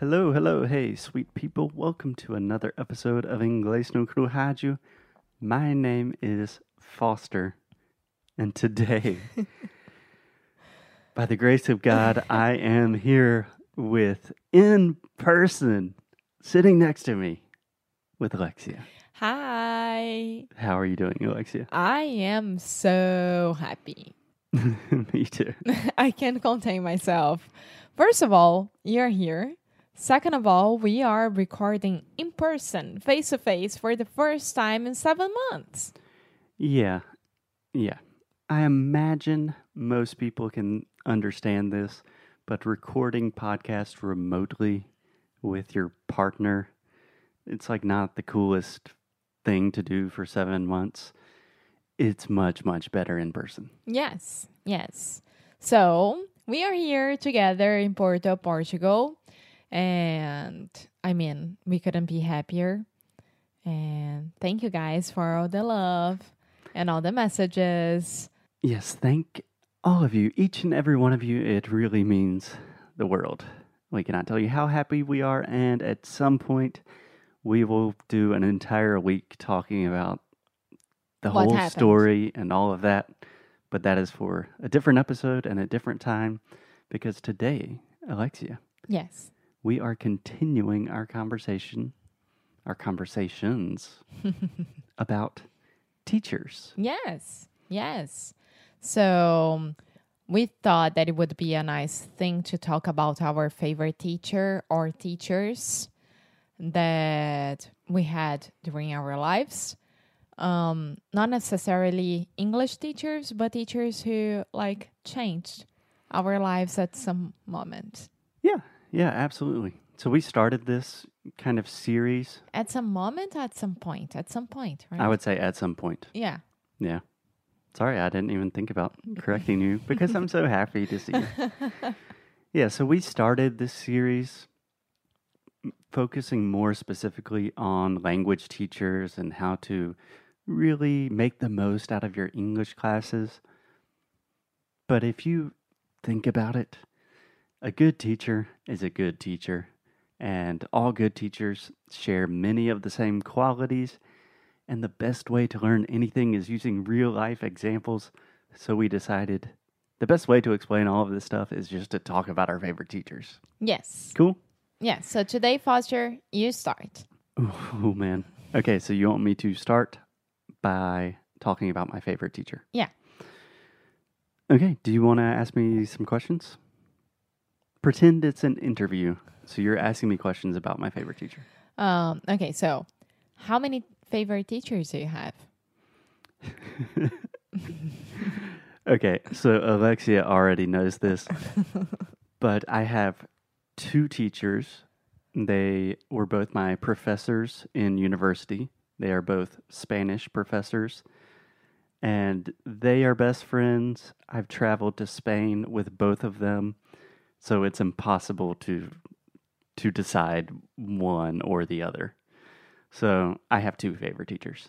Hello, hello, hey, sweet people. Welcome to another episode of Inglês no Cru Rádio. My name is Foster, and today, by the grace of God, I am here with, in person, sitting next to me, with Alexia. Hi. How are you doing, Alexia? I am so happy. me too. I can't contain myself. First of all, you're here. Second of all, we are recording in person, face to face, for the first time in seven months. Yeah, yeah. I imagine most people can understand this, but recording podcasts remotely with your partner, it's like not the coolest thing to do for seven months. It's much, much better in person. Yes, yes. So we are here together in Porto, Portugal. And I mean, we couldn't be happier. And thank you guys for all the love and all the messages. Yes, thank all of you, each and every one of you. It really means the world. We cannot tell you how happy we are, and at some point, we will do an entire week talking about the What whole happened. story and all of that. But that is for a different episode and a different time because today, Alexia, Yes. We are continuing our conversation, our conversations about teachers. Yes. Yes. So um, we thought that it would be a nice thing to talk about our favorite teacher or teachers that we had during our lives. Um, not necessarily English teachers, but teachers who like changed our lives at some moment. Yeah, absolutely. So we started this kind of series, At some moment, at some point, at some point, right? I would say at some point. yeah. Yeah. Sorry, I didn't even think about correcting you because I'm so happy to see you. Yeah, so we started this series focusing more specifically on language teachers and how to really make the most out of your English classes. But if you think about it, a good teacher is a good teacher, and all good teachers share many of the same qualities. And the best way to learn anything is using real life examples. So we decided the best way to explain all of this stuff is just to talk about our favorite teachers. Yes. Cool? Yeah. So today, Foster, you start. Oh, man. Okay, so you want me to start by talking about my favorite teacher? Yeah. Okay, do you want to ask me some questions? Pretend it's an interview. So you're asking me questions about my favorite teacher. Um, okay, so how many favorite teachers do you have? Okay, so Alexia already knows this, but I have two teachers. They were both my professors in university. They are both Spanish professors, and they are best friends. I've traveled to Spain with both of them, so it's impossible to to decide one or the other. So I have two favorite teachers.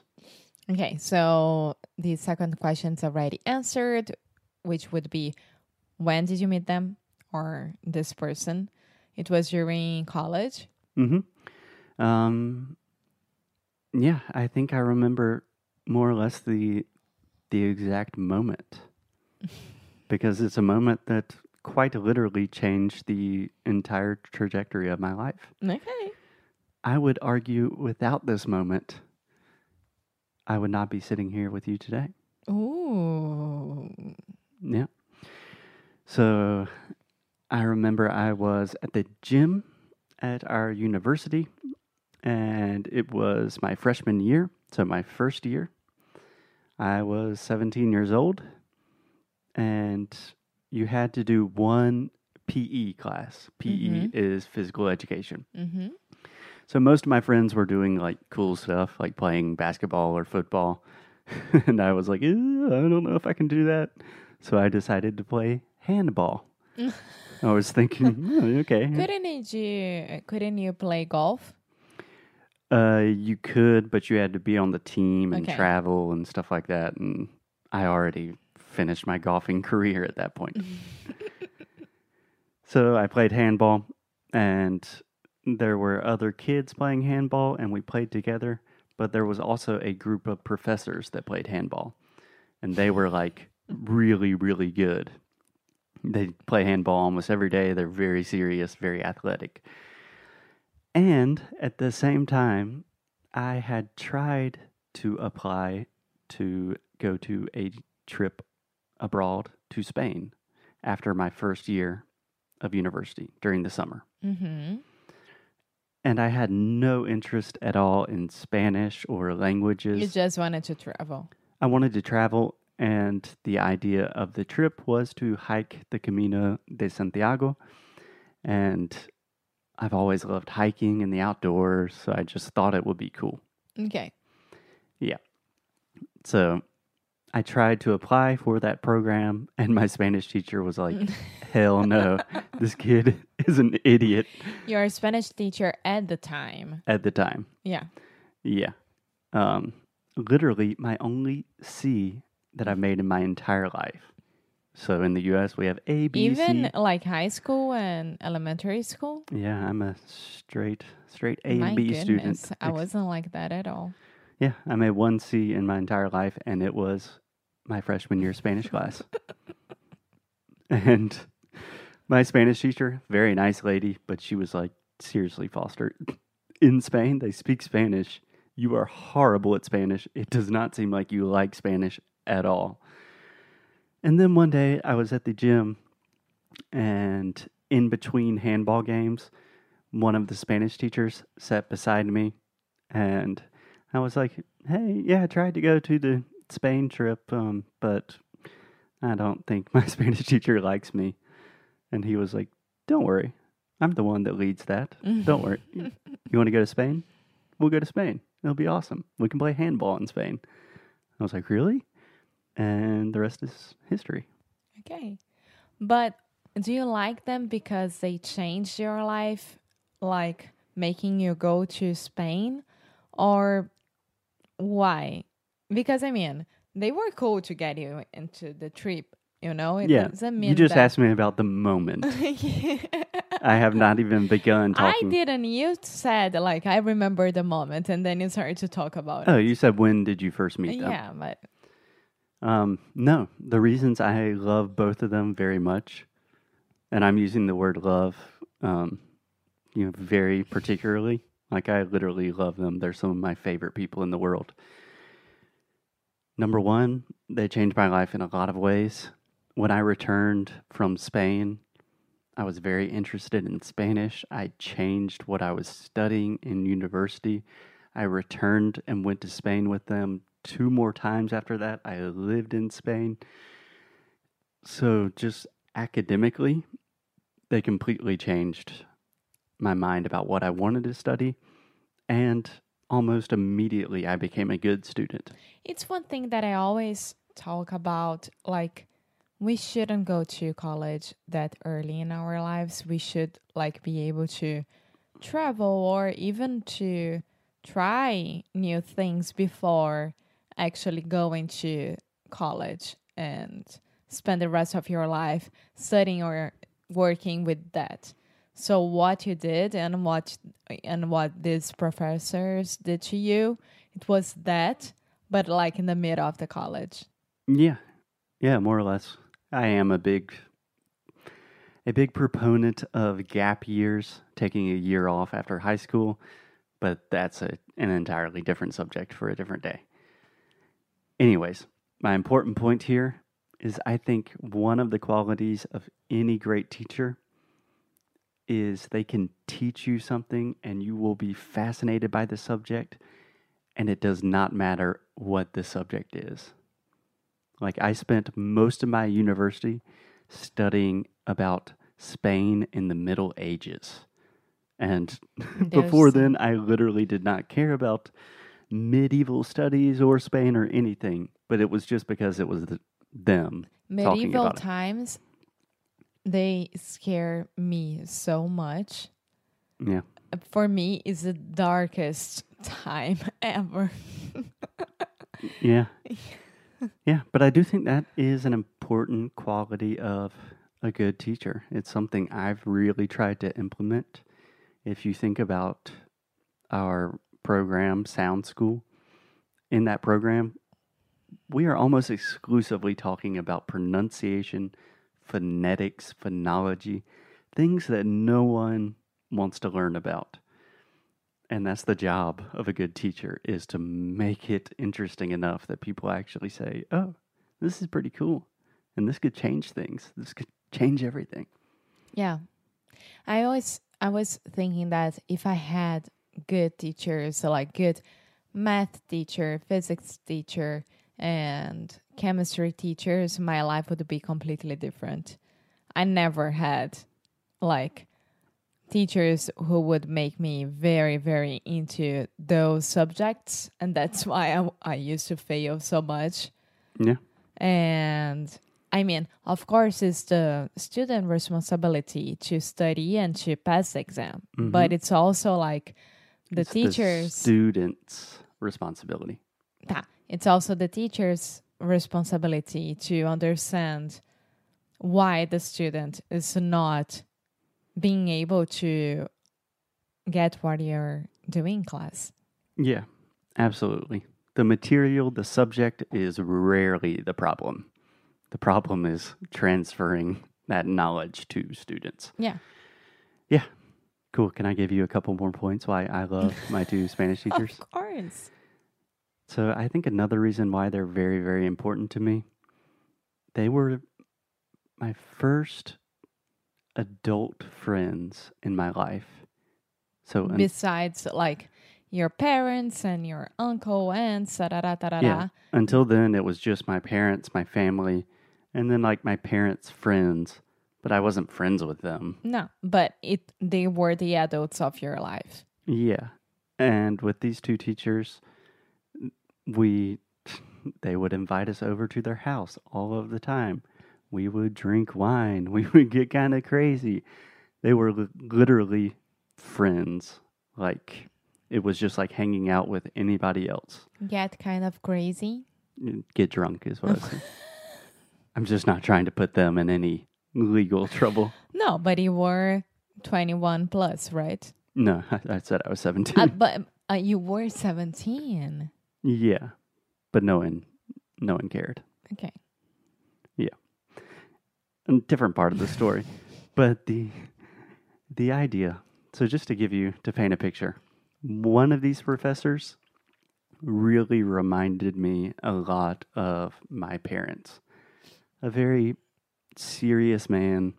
Okay, so the second question's already answered, which would be when did you meet them or this person? It was during college. Mm-hmm. Um, yeah, I think I remember more or less the the exact moment because it's a moment that quite literally changed the entire trajectory of my life. Okay. I would argue without this moment, I would not be sitting here with you today. Oh. Yeah. So I remember I was at the gym at our university, and it was my freshman year. So, my first year. I was 17 years old, and you had to do one PE class. PE is physical education. Mm-hmm. So most of my friends were doing like cool stuff, like playing basketball or football. and I was like, I don't know if I can do that. So I decided to play handball. I was thinking, "Oh, okay. Couldn't you couldn't you play golf? Uh, you could, but you had to be on the team and Okay. travel and stuff like that. And I already finished my golfing career at that point. Mm-hmm. so I played handball, and there were other kids playing handball and we played together, but there was also a group of professors that played handball. And they were like really, really good. They play handball almost every day. They're very serious, very athletic. And at the same time, I had tried to apply to go to a trip abroad to Spain after my first year of university during the summer. Mm-hmm. And I had no interest at all in Spanish or languages. You just wanted to travel. I wanted to travel, and the idea of the trip was to hike the Camino de Santiago. And I've always loved hiking in the outdoors, so I just thought it would be cool. Okay. Yeah. So I tried to apply for that program, and my Spanish teacher was like, hell no, this kid is an idiot Your Spanish teacher at the time. at the time. Yeah. Yeah. Um, literally, my only C that I've made in my entire life. So in the US, we have A, B, Even C. like high school and elementary school. Yeah, I'm a straight, straight A My and B goodness, student. I wasn't like that at all. Yeah, I made one C in my entire life, and it was my freshman year Spanish class. and my Spanish teacher, very nice lady, but she was like, seriously, Foster, in Spain, they speak Spanish. You are horrible at Spanish. It does not seem like you like Spanish at all. And then one day I was at the gym, and in between handball games, one of the Spanish teachers sat beside me, and I was like, "Hey, yeah, I tried to go to the Spain trip, um, but I don't think my Spanish teacher likes me." And he was like, "Don't worry, I'm the one that leads that. Don't worry. You want to go to Spain? We'll go to Spain. It'll be awesome. We can play handball in Spain." I was like, "Really?" And the rest is history. Okay. But do you like them because they changed your life, like making you go to Spain? Or why? Because I mean, they were cool to get you into the trip, you know? It yeah, doesn't mean you just that... asked me about the moment. I have not even begun I didn't. You said, like, I remember the moment, and then you started to talk about Oh, it. you said when did you first meet them? Yeah, but Um, no, the reasons I love both of them very much, and I'm using the word love, um, you know, very particularly. Like I literally love them. They're some of my favorite people in the world. Number one, they changed my life in a lot of ways. When I returned from Spain, I was very interested in Spanish. I changed what I was studying in university. I returned and went to Spain with them two more times after that. I lived in Spain. So, just academically, they completely changed my mind about what I wanted to study. And almost immediately, I became a good student. it's one thing that I always talk about. Like, we shouldn't go to college that early in our lives. We should, like, be able to travel or even to try new things before actually going to college and spend the rest of your life studying or working with that. So what you did and what and what these professors did to you, it was that, but like in the middle of the college. Yeah. Yeah, more or less. I am a big a big proponent of gap years, taking a year off after high school, but that's a, an entirely different subject for a different day. Anyways, my important point here is I think one of the qualities of any great teacher is they can teach you something and you will be fascinated by the subject and it does not matter what the subject is. Like I spent most of my university studying about Spain in the Middle Ages. And before then I literally did not care about medieval studies or Spain or anything, but it was just because it was the, them. Talking Medieval times they scare me so much. Yeah. For me it's the darkest time ever. Yeah. yeah, but I do think that is an important quality of a good teacher. It's something I've really tried to implement if you think about our program, Sound School, in that program, we are almost exclusively talking about pronunciation, phonetics, phonology, things that no one wants to learn about. And that's the job of a good teacher is to make it interesting enough that people actually say, "Oh, this is pretty cool." And this could change things. This could change everything. Yeah. I always I was thinking that if I had good teachers, so like good math teacher, physics teacher, and chemistry teachers, my life would be completely different. I never had like teachers who would make me very very into those subjects and that's why I, I used to fail so much Yeah. and I mean, of course, it's the student responsibility to study and to pass the exam, but it's also like the Mm-hmm. It's teachers. student's responsibility. Tá. It's also the teacher's responsibility to understand why the student is not being able to get what you're doing in class. Yeah, absolutely. The material, the subject is rarely the problem. The problem is transferring that knowledge to students. Yeah. Yeah. Cool. Can I give you a couple more points why I love my two Spanish teachers? Of course. So I think another reason why they're very, very important to me, they were my first adult friends in my life. So un- Besides, like your parents and your uncle, aunts, da da da da da. Yeah. until then, it was just my parents, my family, and then like my parents' friends, but I wasn't friends with them. No, but it they were the adults of your life. Yeah. And with these two teachers, we they would invite us over to their house all of the time. We would drink wine. We would get kind of crazy. They were li- literally friends. Like it was just like hanging out with anybody else. Get kind of crazy. Get drunk is what I was saying. I'm just not trying to put them in any legal trouble. No, but you were 21 plus, right? No, I, I said I was 17. uh, but uh, you were 17. Yeah. But no one no one cared. Okay. Yeah, a different part of the story. but the the idea. So just to give you to paint a picture, one of these professors really reminded me a lot of my parents. A very serious man,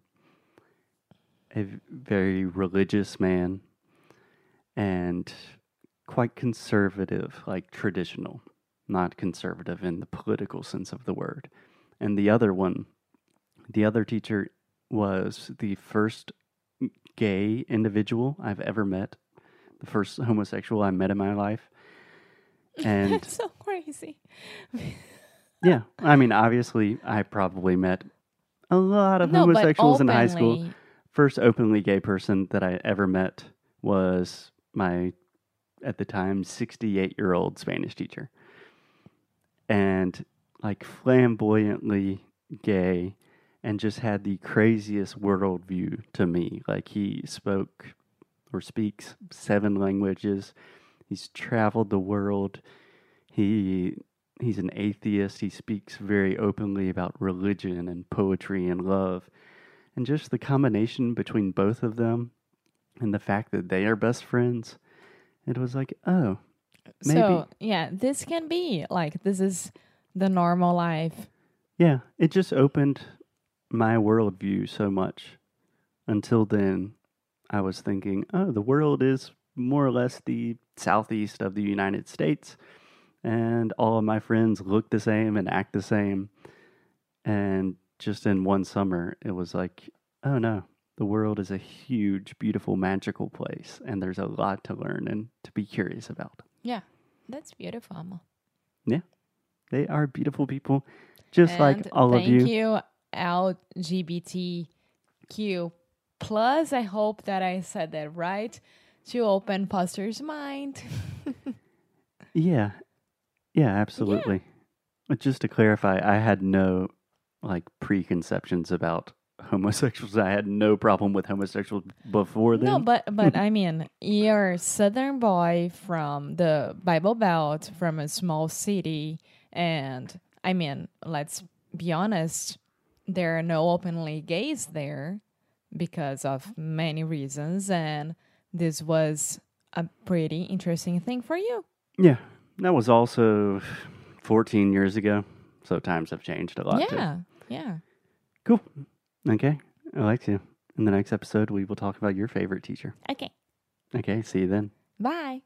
a very religious man, and quite conservative, like traditional, not conservative in the political sense of the word. And the other one the other teacher was the first gay individual I've ever met, the first homosexual I met in my life. And That's so crazy. yeah, I mean, obviously, I probably met a lot of no, homosexuals in high school. First openly gay person that I ever met was my, at the time, 68 year old Spanish teacher. And like flamboyantly gay and just had the craziest worldview to me. Like he spoke or speaks seven languages. He's traveled the world. He he's an atheist. He speaks very openly about religion and poetry and love. And just the combination between both of them and the fact that they are best friends, it was like, oh, maybe. So, yeah, this can be like this is the normal life. Yeah, it just opened my worldview so much. Until then, I was thinking, oh, the world is more or less the southeast of the United States, and all of my friends look the same and act the same. And just in one summer, it was like, oh no, the world is a huge, beautiful, magical place, and there's a lot to learn and to be curious about. Yeah, that's beautiful. Amo. They are beautiful people, just like all of you. thank you. LGBTQ plus. I hope that I said that right. To open Foster's mind. Yeah. Yeah, absolutely. But just to clarify, I had no like preconceptions about homosexuals. I had no problem with homosexuals before then. No, but but I mean, you're a southern boy from the Bible Belt, from a small city, and I mean, let's be honest, there are no openly gays there because of many reasons, and this was a pretty interesting thing for you. yeah, that was also 14 years ago. So times have changed a lot. too. yeah, yeah. Cool. Okay. Alexia, in the next episode, we will talk about your favorite teacher. Okay, Okay. See you then. bye.